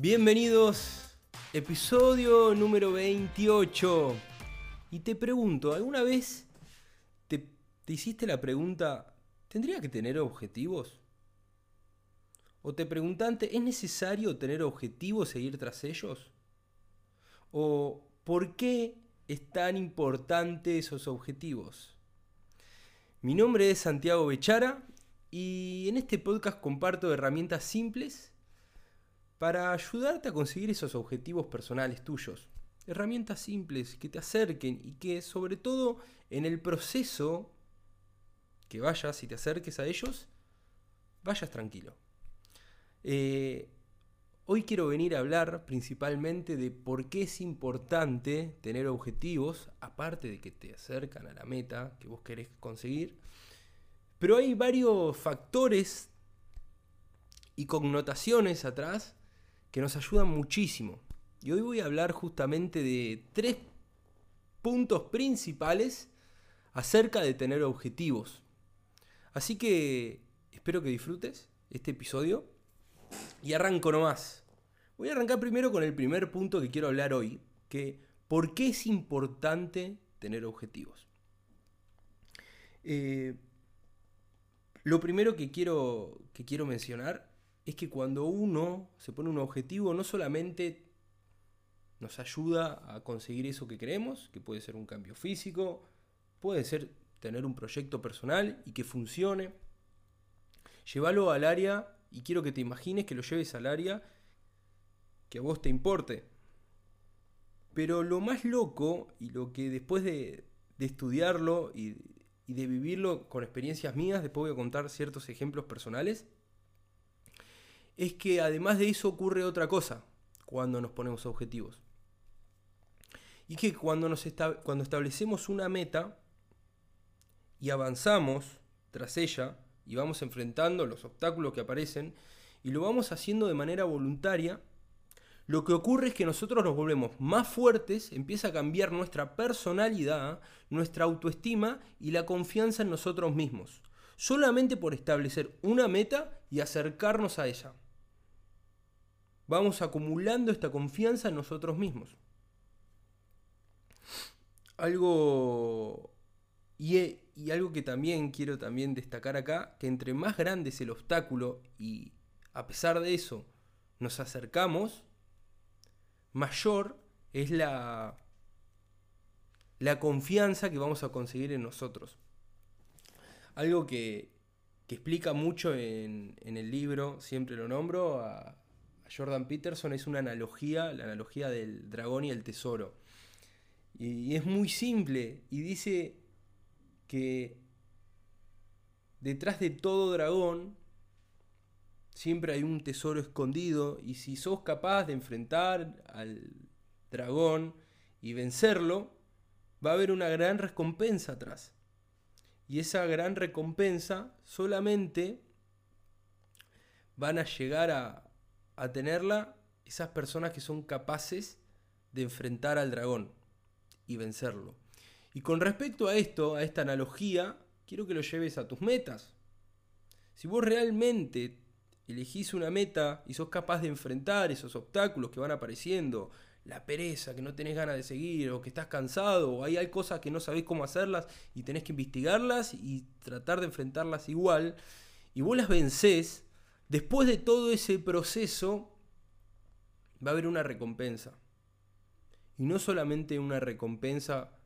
Bienvenidos, episodio número 28. Y te pregunto, ¿alguna vez te, te hiciste la pregunta, ¿tendría que tener objetivos? ¿O te preguntaste, ¿es necesario tener objetivos e ir tras ellos? ¿O por qué es tan importante esos objetivos? Mi nombre es Santiago Bechara y en este podcast comparto herramientas simples para ayudarte a conseguir esos objetivos personales tuyos. Herramientas simples que te acerquen y que sobre todo en el proceso que vayas y te acerques a ellos, vayas tranquilo. Eh, hoy quiero venir a hablar principalmente de por qué es importante tener objetivos, aparte de que te acercan a la meta que vos querés conseguir. Pero hay varios factores y connotaciones atrás que nos ayudan muchísimo. Y hoy voy a hablar justamente de tres puntos principales acerca de tener objetivos. Así que espero que disfrutes este episodio y arranco nomás. Voy a arrancar primero con el primer punto que quiero hablar hoy, que ¿por qué es importante tener objetivos? Eh, lo primero que quiero, que quiero mencionar es que cuando uno se pone un objetivo, no solamente nos ayuda a conseguir eso que queremos, que puede ser un cambio físico, puede ser tener un proyecto personal y que funcione, llévalo al área y quiero que te imagines que lo lleves al área que a vos te importe. Pero lo más loco y lo que después de, estudiarlo y, y de vivirlo con experiencias mías, después voy a contar ciertos ejemplos personales, es que además de eso ocurre otra cosa cuando nos ponemos objetivos. Y que cuando, nos cuando establecemos una meta y avanzamos tras ella y vamos enfrentando los obstáculos que aparecen y lo vamos haciendo de manera voluntaria, lo que ocurre es que nosotros nos volvemos más fuertes, empieza a cambiar nuestra personalidad, nuestra autoestima y la confianza en nosotros mismos, solamente por establecer una meta y acercarnos a ella vamos acumulando esta confianza en nosotros mismos. Algo y, algo que también quiero también destacar acá, que entre más grande es el obstáculo y a pesar de eso nos acercamos, mayor es la, la confianza que vamos a conseguir en nosotros. Algo que, explica mucho en, en, el libro, siempre lo nombro, Jordan Peterson es una analogía, la analogía del dragón y el tesoro. Y, es muy simple y dice que detrás de todo dragón siempre hay un tesoro escondido y si sos capaz de enfrentar al dragón y vencerlo, va a haber una gran recompensa atrás. Y esa gran recompensa solamente van a llegar a, a tenerla esas personas que son capaces de enfrentar al dragón y vencerlo. Y con respecto a esto, a esta analogía, quiero que lo lleves a tus metas. Si vos realmente elegís una meta y sos capaz de enfrentar esos obstáculos que van apareciendo, la pereza, que no tenés ganas de seguir, o que estás cansado, o hay, cosas que no sabés cómo hacerlas y tenés que investigarlas y tratar de enfrentarlas igual, y vos las vencés, Después de todo ese proceso va a haber una recompensa. Y no solamente una recompensa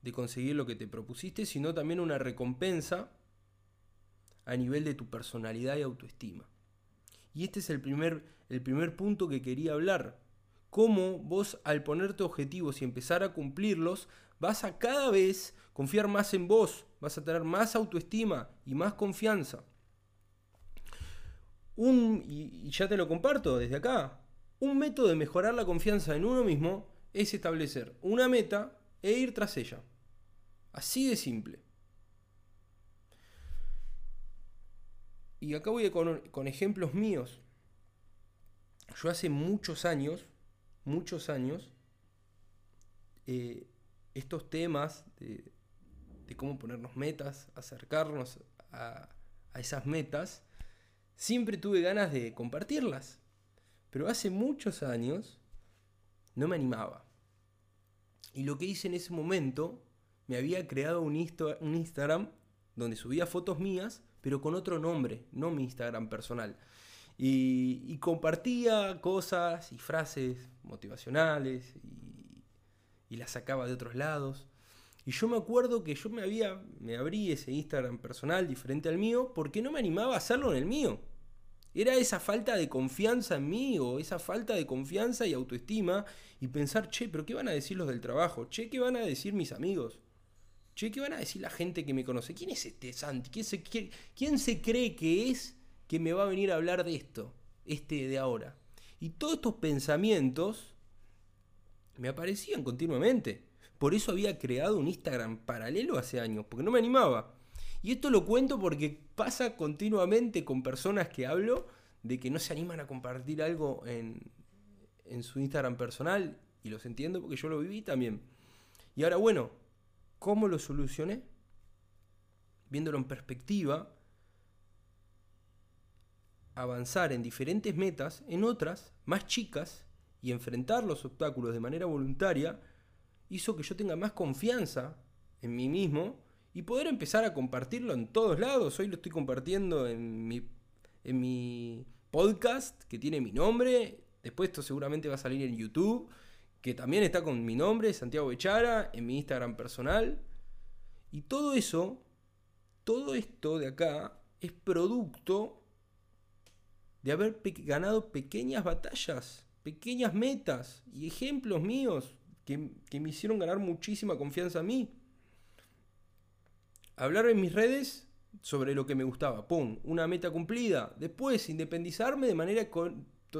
de conseguir lo que te propusiste, sino también una recompensa a nivel de tu personalidad y autoestima. Y este es el primer, el primer punto que quería hablar. Cómo vos al ponerte objetivos y empezar a cumplirlos, vas a cada vez confiar más en vos, vas a tener más autoestima y más confianza un, y, ya te lo comparto desde acá, un método de mejorar la confianza en uno mismo es establecer una meta e ir tras ella. Así de simple. Y acá voy con, ejemplos míos. Yo hace muchos años, muchos años, eh, estos temas de, cómo ponernos metas, acercarnos a, a esas metas, siempre tuve ganas de compartirlas. Pero hace muchos años no me animaba. Y lo que hice en ese momento, me había creado un, un Instagram donde subía fotos mías, pero con otro nombre, no mi Instagram personal. Y, compartía cosas y frases motivacionales y, y, las sacaba de otros lados. Y yo me acuerdo que yo me había, me abrí ese Instagram personal diferente al mío porque no me animaba a hacerlo en el mío. Era esa falta de confianza en mí o esa falta de confianza y autoestima y pensar, che, pero ¿qué van a decir los del trabajo? Che, ¿qué van a decir mis amigos? Che, ¿qué van a decir la gente que me conoce? ¿Quién es este Santi? ¿Quién se, quién se cree que es que me va a venir a hablar de esto? Este de ahora. Y todos estos pensamientos me aparecían continuamente. Por eso había creado un Instagram paralelo hace años, porque no me animaba. Y esto lo cuento porque pasa continuamente con personas que hablo de que no se animan a compartir algo en, su Instagram personal. Y los entiendo porque yo lo viví también. Y ahora, bueno, ¿cómo lo solucioné? Viéndolo en perspectiva, avanzar en diferentes metas, en otras más chicas, y enfrentar los obstáculos de manera voluntaria, hizo que yo tenga más confianza en mí mismo y poder empezar a compartirlo en todos lados. Hoy lo estoy compartiendo en mi, en mi podcast que tiene mi nombre. Después esto seguramente va a salir en YouTube, que también está con mi nombre, Santiago Echara, en mi Instagram personal. Y todo eso, todo esto de acá, es producto de haber ganado pequeñas batallas, pequeñas metas y ejemplos míos que, me hicieron ganar muchísima confianza a mí hablar en mis redes sobre lo que me gustaba. ¡Pum! Una meta cumplida. Después, independizarme de manera...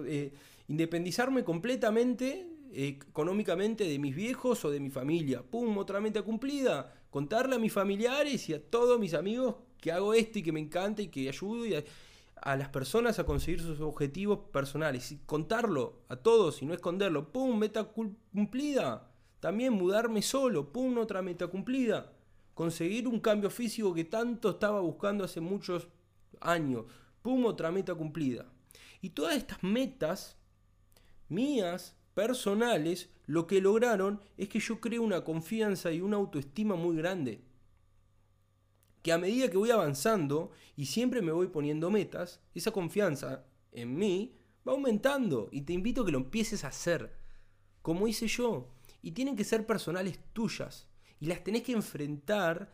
Eh, independizarme completamente eh, económicamente de mis viejos o de mi familia. ¡Pum! Otra meta cumplida. Contarle a mis familiares y a todos mis amigos que hago esto y que me encanta y que ayudo a, a, las personas a conseguir sus objetivos personales. Y contarlo a todos y no esconderlo. ¡Pum! Meta cumplida. También mudarme solo. ¡Pum! Otra meta cumplida conseguir un cambio físico que tanto estaba buscando hace muchos años. Pum, otra meta cumplida. Y todas estas metas mías, personales, lo que lograron es que yo creo una confianza y una autoestima muy grande. Que a medida que voy avanzando y siempre me voy poniendo metas, esa confianza en mí va aumentando y te invito a que lo empieces a hacer, como hice yo. Y tienen que ser personales tuyas y las tenés que enfrentar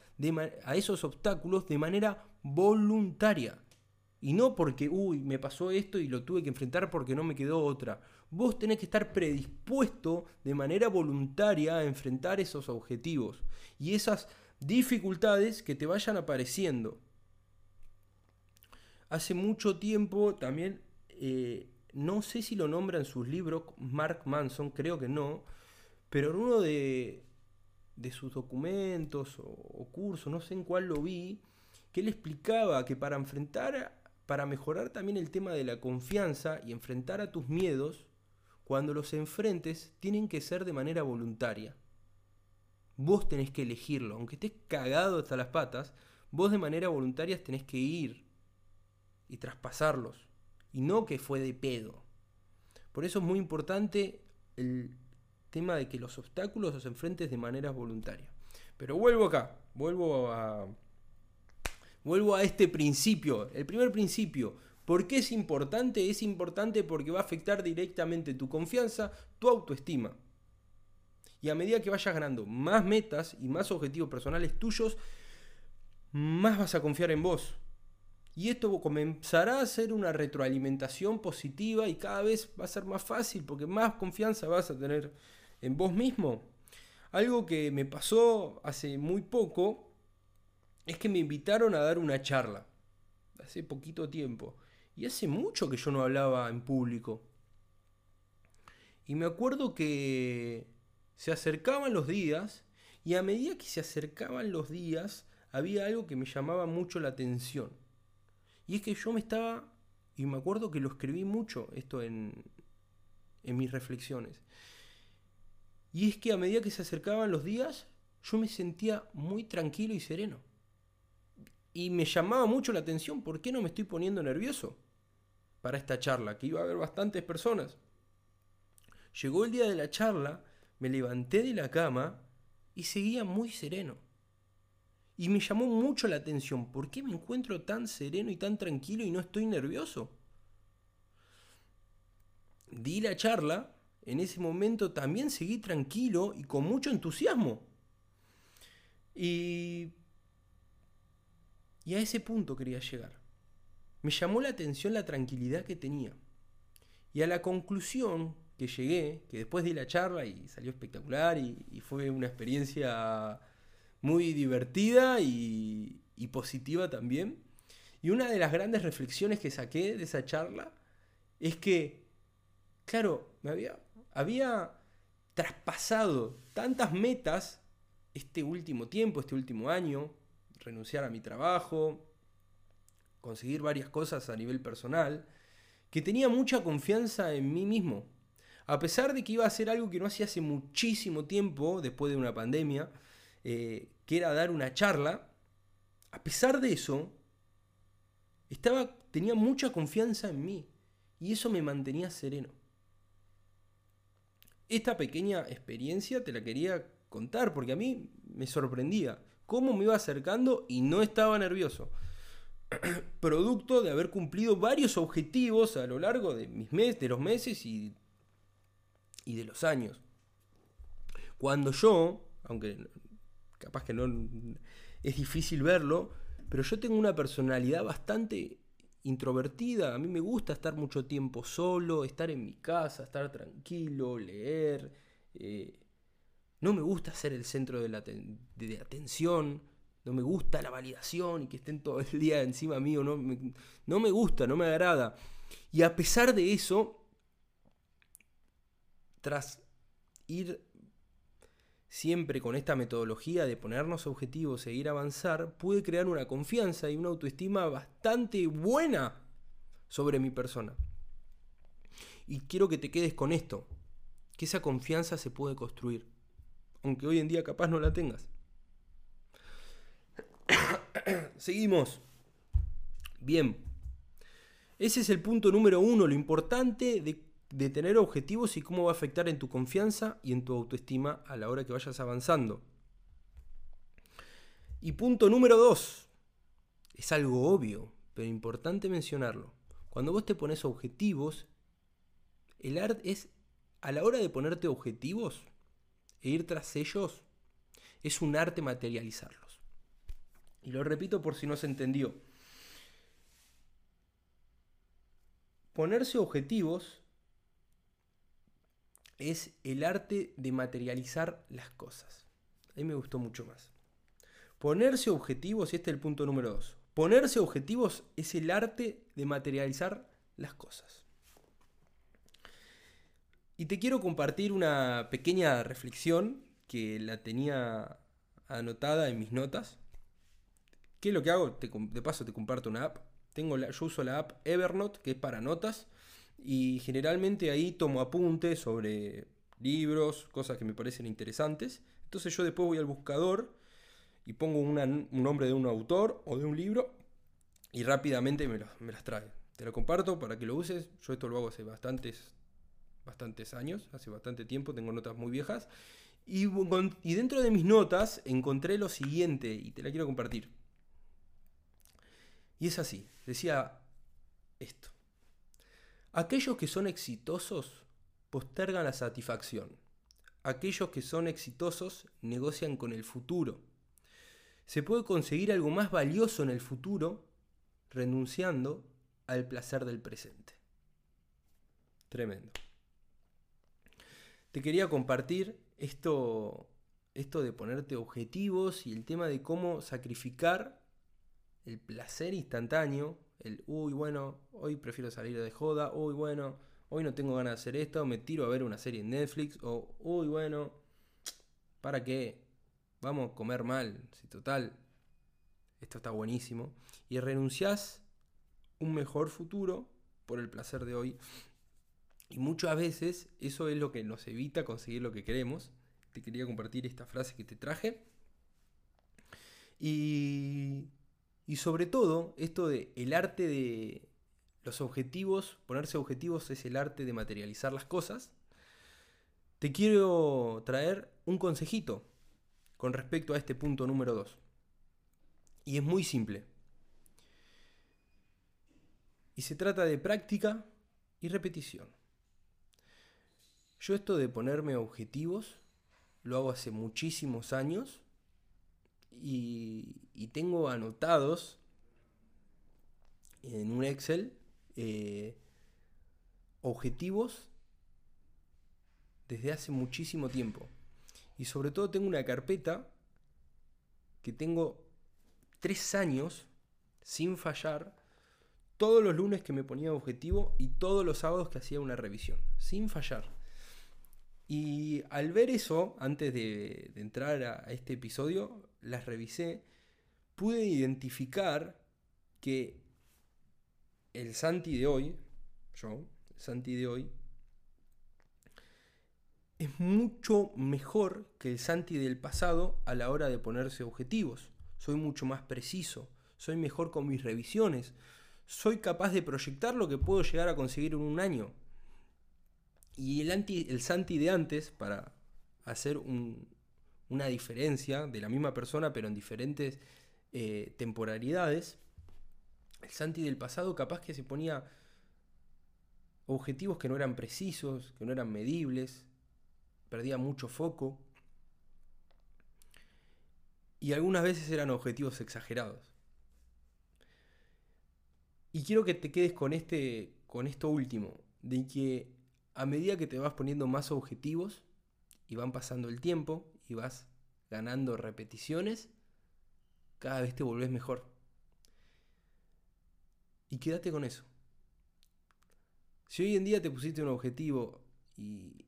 a esos obstáculos de manera voluntaria. Y no porque, uy, me pasó esto y lo tuve que enfrentar porque no me quedó otra. Vos tenés que estar predispuesto de manera voluntaria a enfrentar esos objetivos y esas dificultades que te vayan apareciendo. Hace mucho tiempo también, eh, no sé si lo nombra en sus libros Mark Manson, creo que no, pero en uno de, de sus documentos o, cursos, no sé en cuál lo vi, que él explicaba que para enfrentar, para mejorar también el tema de la confianza y enfrentar a tus miedos, cuando los enfrentes tienen que ser de manera voluntaria. Vos tenés que elegirlo, aunque estés cagado hasta las patas, vos de manera voluntaria tenés que ir y traspasarlos, y no que fue de pedo. Por eso es muy importante el tema de que los obstáculos los enfrentes de manera voluntaria. Pero vuelvo acá, vuelvo a, vuelvo a este principio, el primer principio. ¿Por qué es importante? Es importante porque va a afectar directamente tu confianza, tu autoestima. Y a medida que vayas ganando más metas y más objetivos personales tuyos, más vas a confiar en vos. Y esto comenzará a ser una retroalimentación positiva y cada vez va a ser más fácil porque más confianza vas a tener en vos mismo. Algo que me pasó hace muy poco es que me invitaron a dar una charla, hace poquito tiempo, y hace mucho que yo no hablaba en público. Y me acuerdo que se acercaban los días, y a medida que se acercaban los días, había algo que me llamaba mucho la atención. Y es que yo me estaba, y me acuerdo que lo escribí mucho, esto en, en mis reflexiones, y es que a medida que se acercaban los días, yo me sentía muy tranquilo y sereno. Y me llamaba mucho la atención, ¿por qué no me estoy poniendo nervioso? para esta charla, que iba a haber bastantes personas. Llegó el día de la charla, me levanté de la cama y seguía muy sereno. Y me llamó mucho la atención, ¿por qué me encuentro tan sereno y tan tranquilo y no estoy nervioso? Di la charla, en ese momento también seguí tranquilo y con mucho entusiasmo. Y, y a ese punto quería llegar. Me llamó la atención la tranquilidad que tenía. Y a la conclusión que llegué, que después di la charla y salió espectacular y, fue una experiencia muy divertida y, y, positiva también. Y una de las grandes reflexiones que saqué de esa charla es que, claro, me había, había traspasado tantas metas este último tiempo, este último año, renunciar a mi trabajo, conseguir varias cosas a nivel personal, que tenía mucha confianza en mí mismo. A pesar de que iba a hacer algo que no hacía hace muchísimo tiempo, después de una pandemia, eh, que era dar una charla, a pesar de eso, estaba, tenía mucha confianza en mí y eso me mantenía sereno. Esta pequeña experiencia te la quería contar, porque a mí me sorprendía cómo me iba acercando y no estaba nervioso. Producto de haber cumplido varios objetivos a lo largo de, mis mes, de los meses y, y de los años. Cuando yo, aunque capaz que no es difícil verlo, pero yo tengo una personalidad bastante introvertida. A mí me gusta estar mucho tiempo solo, estar en mi casa, estar tranquilo, leer. Eh, no me gusta ser el centro de, la de, atención. No me gusta la validación y que estén todo el día encima mío. No no me gusta, no me agrada. Y a pesar de eso, tras ir siempre con esta metodología de ponernos objetivos ir a avanzar, pude crear una confianza y una autoestima bastante buena sobre mi persona. Y quiero que te quedes con esto, que esa confianza se puede construir aunque hoy en día capaz no la tengas. Seguimos. Bien. Ese es el punto número uno, lo importante de, de, tener objetivos y cómo va a afectar en tu confianza y en tu autoestima a la hora que vayas avanzando. Y punto número dos, es algo obvio, pero importante mencionarlo. Cuando vos te pones objetivos, el arte es, a la hora de ponerte objetivos, e ir tras ellos es un arte materializarlos. Y lo repito por si no se entendió. Ponerse objetivos es el arte de materializar las cosas. A mí me gustó mucho más. Ponerse objetivos, y este es el punto número dos. Ponerse objetivos es el arte de materializar las cosas. Y te quiero compartir una pequeña reflexión que la tenía anotada en mis notas. ¿Qué es lo que hago? de paso te comparto una app. Tengo yo uso la app Evernote, que es para notas. Y generalmente ahí tomo apuntes sobre libros, cosas que me parecen interesantes. Entonces yo después voy al buscador y pongo un nombre de un autor o de un libro y rápidamente me, las trae. Te lo comparto para que lo uses. Yo esto lo hago hace bastantes bastantes años, hace bastante tiempo, tengo notas muy viejas. Y dentro de mis notas encontré lo siguiente y te la quiero compartir. Y es así, decía esto. Aquellos que son exitosos postergan la satisfacción. Aquellos que son exitosos negocian con el futuro. Se puede conseguir algo más valioso en el futuro renunciando al placer del presente. Tremendo te quería compartir esto, esto de ponerte objetivos y el tema de cómo sacrificar el placer instantáneo, el, uy, bueno, hoy prefiero salir de joda, uy, bueno, hoy no tengo ganas de hacer esto, me tiro a ver una serie en Netflix, o, uy, bueno, ¿para qué? Vamos a comer mal, si total, esto está buenísimo. Y renunciás un mejor futuro por el placer de hoy. Y muchas veces eso es lo que nos evita conseguir lo que queremos. Te quería compartir esta frase que te traje. Y, y sobre todo, esto de el arte de los objetivos, ponerse objetivos es el arte de materializar las cosas, te quiero traer un consejito con respecto a este punto número 2. Y es muy simple. Y se trata de práctica y repetición. Yo esto de ponerme objetivos lo hago hace muchísimos años y, tengo anotados en un Excel eh, objetivos desde hace muchísimo tiempo. Y sobre todo tengo una carpeta que tengo tres años sin fallar. Todos los lunes que me ponía objetivo y todos los sábados que hacía una revisión. Sin fallar. Y al ver eso, antes de, entrar a, a este episodio, las revisé. Pude identificar que el Santi de hoy, yo, el Santi de hoy, es mucho mejor que el Santi del pasado a la hora de ponerse objetivos. Soy mucho más preciso, soy mejor con mis revisiones, soy capaz de proyectar lo que puedo llegar a conseguir en un año. Y el, anti, el Santi de antes, para hacer una diferencia de la misma persona pero en diferentes eh, temporalidades, el Santi del pasado capaz que se ponía objetivos que no eran precisos, que no eran medibles, perdía mucho foco y algunas veces eran objetivos exagerados. Y quiero que te quedes con este con esto último, de que a medida que te vas poniendo más objetivos y van pasando el tiempo y vas ganando repeticiones, cada vez te volvés mejor. Y quédate con eso. Si hoy en día te pusiste un objetivo y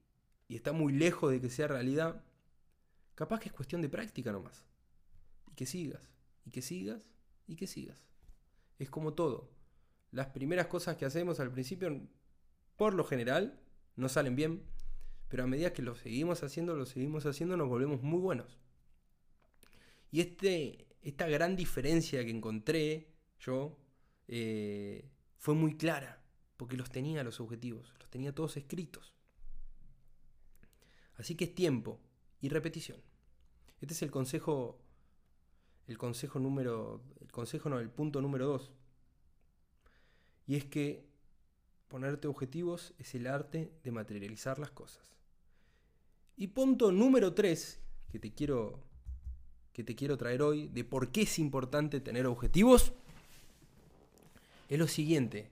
está muy lejos de que sea realidad, capaz que es cuestión de práctica nomás. Y que sigas, y que sigas, y que sigas. Es como todo. Las primeras cosas que hacemos al principio, por lo general, no salen bien, pero a medida que lo seguimos haciendo, lo seguimos haciendo, nos volvemos muy buenos. Y este, esta gran diferencia que encontré yo eh, fue muy clara, porque los tenía los objetivos, los tenía todos escritos. Así que es tiempo y repetición. Este es el consejo, el consejo número, el consejo no, el punto número dos. Y es que ponerte objetivos es el arte de materializar las cosas. Y punto número tres que te quiero que te quiero traer hoy de por qué es importante tener objetivos es lo siguiente,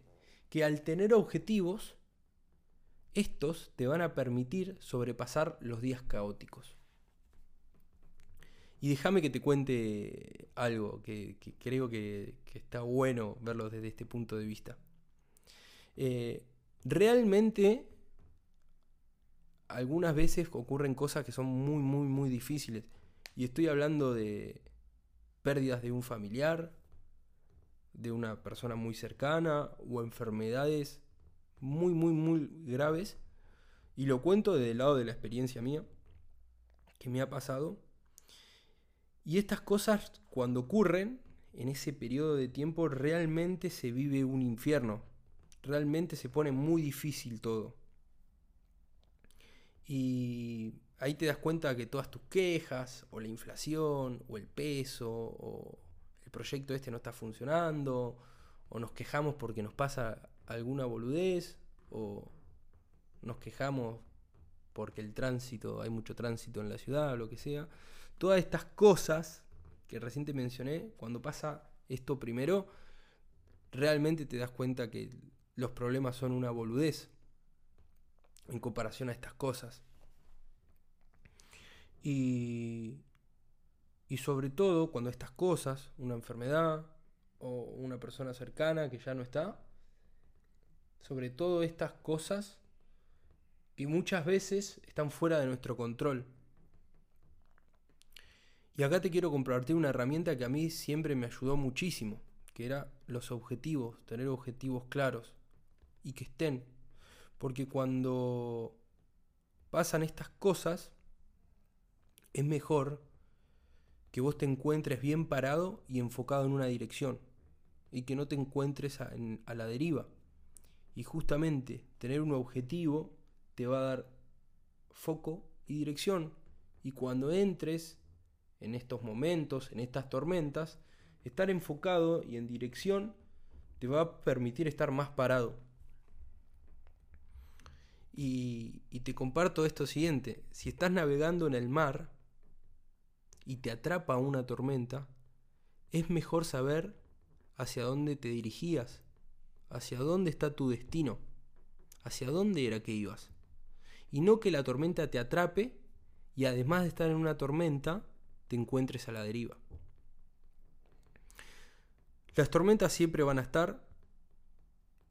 que al tener objetivos estos te van a permitir sobrepasar los días caóticos. Y déjame que te cuente algo que, creo que, está bueno verlo desde este punto de vista. Eh, realmente algunas veces ocurren cosas que son muy, muy, muy difíciles. Y estoy hablando de pérdidas de un familiar, de una persona muy cercana o enfermedades muy, muy, muy graves. Y lo cuento desde el lado de la experiencia mía, que me ha pasado. Y estas cosas, cuando ocurren, en ese periodo de tiempo, realmente se vive un infierno. Realmente se pone muy difícil todo. Y ahí te das cuenta que todas tus quejas, o la inflación, o el peso, o el proyecto este no está funcionando, o nos quejamos porque nos pasa alguna boludez o nos quejamos porque el tránsito, hay mucho tránsito en la ciudad o lo que sea. Todas estas cosas que recién te mencioné, cuando pasa esto primero, realmente te das cuenta que los problemas son una boludez en comparación a estas cosas. Y, y sobre todo cuando estas cosas, una enfermedad o una persona cercana que ya no está, sobre todo estas cosas que muchas veces están fuera de nuestro control. Y acá te quiero compartir una herramienta que a mí siempre me ayudó muchísimo, que era los objetivos, tener objetivos claros y que estén. Porque cuando pasan estas cosas, es mejor que vos te encuentres bien parado y enfocado en una dirección y que no te encuentres a, a la deriva. Y justamente tener un objetivo te va a dar foco y dirección. Y cuando entres en estos momentos, en estas tormentas, estar enfocado y en dirección te va a permitir estar más parado. Y, te comparto esto siguiente, si estás navegando en el mar y te atrapa una tormenta, es mejor saber hacia dónde te dirigías, hacia dónde está tu destino, hacia dónde era que ibas. Y no que la tormenta te atrape y además de estar en una tormenta, te encuentres a la deriva. Las tormentas siempre van a estar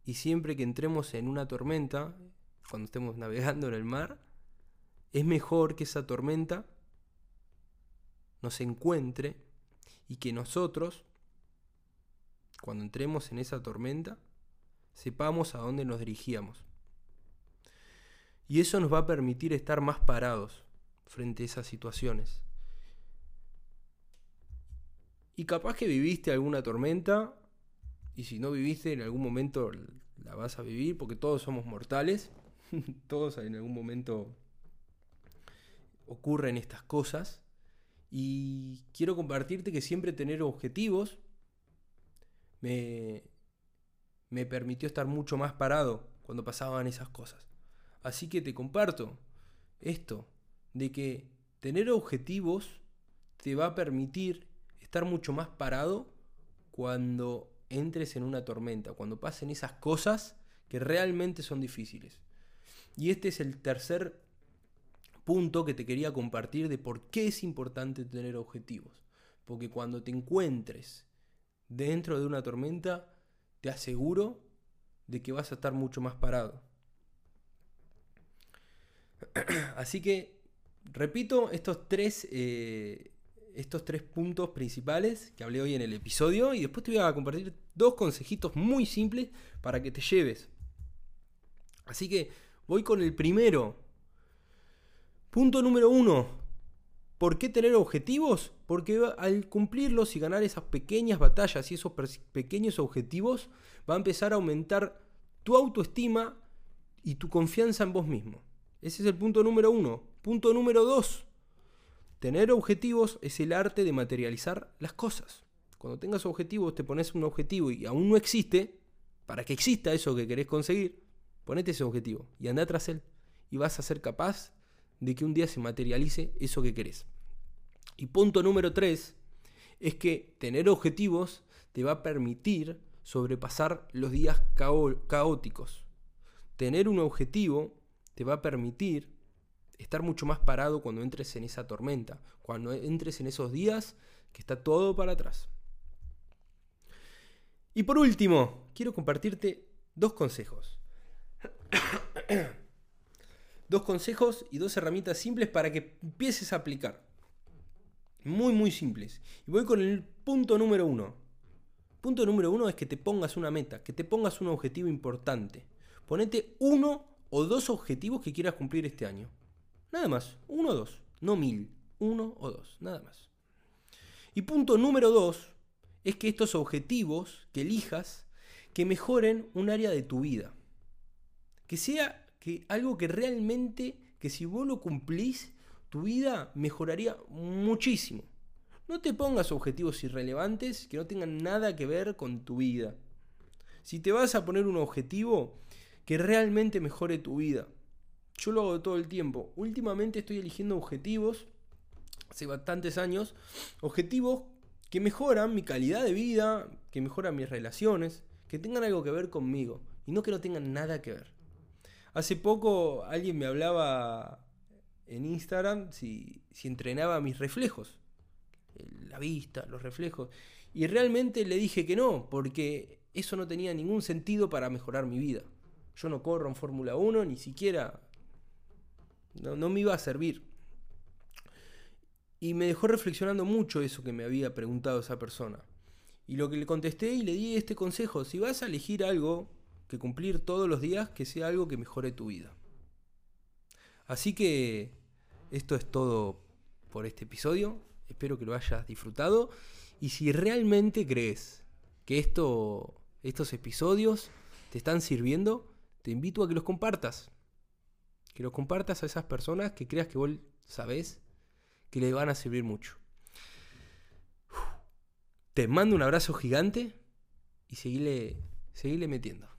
y siempre que entremos en una tormenta, cuando estemos navegando en el mar, es mejor que esa tormenta nos encuentre y que nosotros, cuando entremos en esa tormenta, sepamos a dónde nos dirigíamos. Y eso nos va a permitir estar más parados frente a esas situaciones. Y capaz que viviste alguna tormenta, y si no viviste, en algún momento la vas a vivir, porque todos somos mortales, todos en algún momento ocurren estas cosas. Y quiero compartirte que siempre tener objetivos me, me permitió estar mucho más parado cuando pasaban esas cosas. Así que te comparto esto, de que tener objetivos te va a permitir estar mucho más parado cuando entres en una tormenta, cuando pasen esas cosas que realmente son difíciles. Y este es el tercer punto que te quería compartir de por qué es importante tener objetivos. Porque cuando te encuentres dentro de una tormenta, te aseguro de que vas a estar mucho más parado. Así que, repito, estos tres, eh, estos tres puntos principales que hablé hoy en el episodio y después te voy a compartir dos consejitos muy simples para que te lleves. Así que voy con el primero Punto número uno. ¿Por qué tener objetivos? Porque al cumplirlos y ganar esas pequeñas batallas y esos pequeños objetivos, va a empezar a aumentar tu autoestima y tu confianza en vos mismo. Ese es el punto número uno. Punto número dos. Tener objetivos es el arte de materializar las cosas. Cuando tengas objetivos, te pones un objetivo y aún no existe, para que exista eso que querés conseguir, ponete ese objetivo y anda tras él. Y vas a ser capaz de que un día se materialice eso que querés. Y punto número tres es que tener objetivos te va a permitir sobrepasar los días caóticos. Tener un objetivo te va a permitir estar mucho más parado cuando entres en esa tormenta, cuando entres en esos días que está todo para atrás. Y por último, quiero compartirte dos consejos. dos consejos y dos herramientas simples para que empieces a aplicar. Muy, muy simples. Y voy con el punto número uno. Punto número uno es que te pongas una meta, que te pongas un objetivo importante. Ponete uno o dos objetivos que quieras cumplir este año. Nada más, uno o dos, no mil, uno o dos, nada más. Y punto número dos es que estos objetivos que elijas, que mejoren un área de tu vida. Que sea que algo que realmente, que si vos lo cumplís, tu vida mejoraría muchísimo. No te pongas objetivos irrelevantes que no tengan nada que ver con tu vida. Si te vas a poner un objetivo que realmente mejore tu vida. Yo lo hago todo el tiempo. Últimamente estoy eligiendo objetivos, hace bastantes años, objetivos que mejoran mi calidad de vida, que mejoran mis relaciones, que tengan algo que ver conmigo y no que no tengan nada que ver. Hace poco alguien me hablaba en Instagram si, entrenaba mis reflejos, la vista, los reflejos. Y realmente le dije que no, porque eso no tenía ningún sentido para mejorar mi vida. Yo no corro en Fórmula 1, ni siquiera... No, no me iba a servir. Y me dejó reflexionando mucho eso que me había preguntado esa persona. Y lo que le contesté y le di este consejo, si vas a elegir algo, que cumplir todos los días que sea algo que mejore tu vida. Así que esto es todo por este episodio. Espero que lo hayas disfrutado. Y si realmente crees que esto, estos episodios te están sirviendo, te invito a que los compartas. Que los compartas a esas personas que creas que vos sabés que le van a servir mucho. Te mando un abrazo gigante y seguile, seguile metiendo.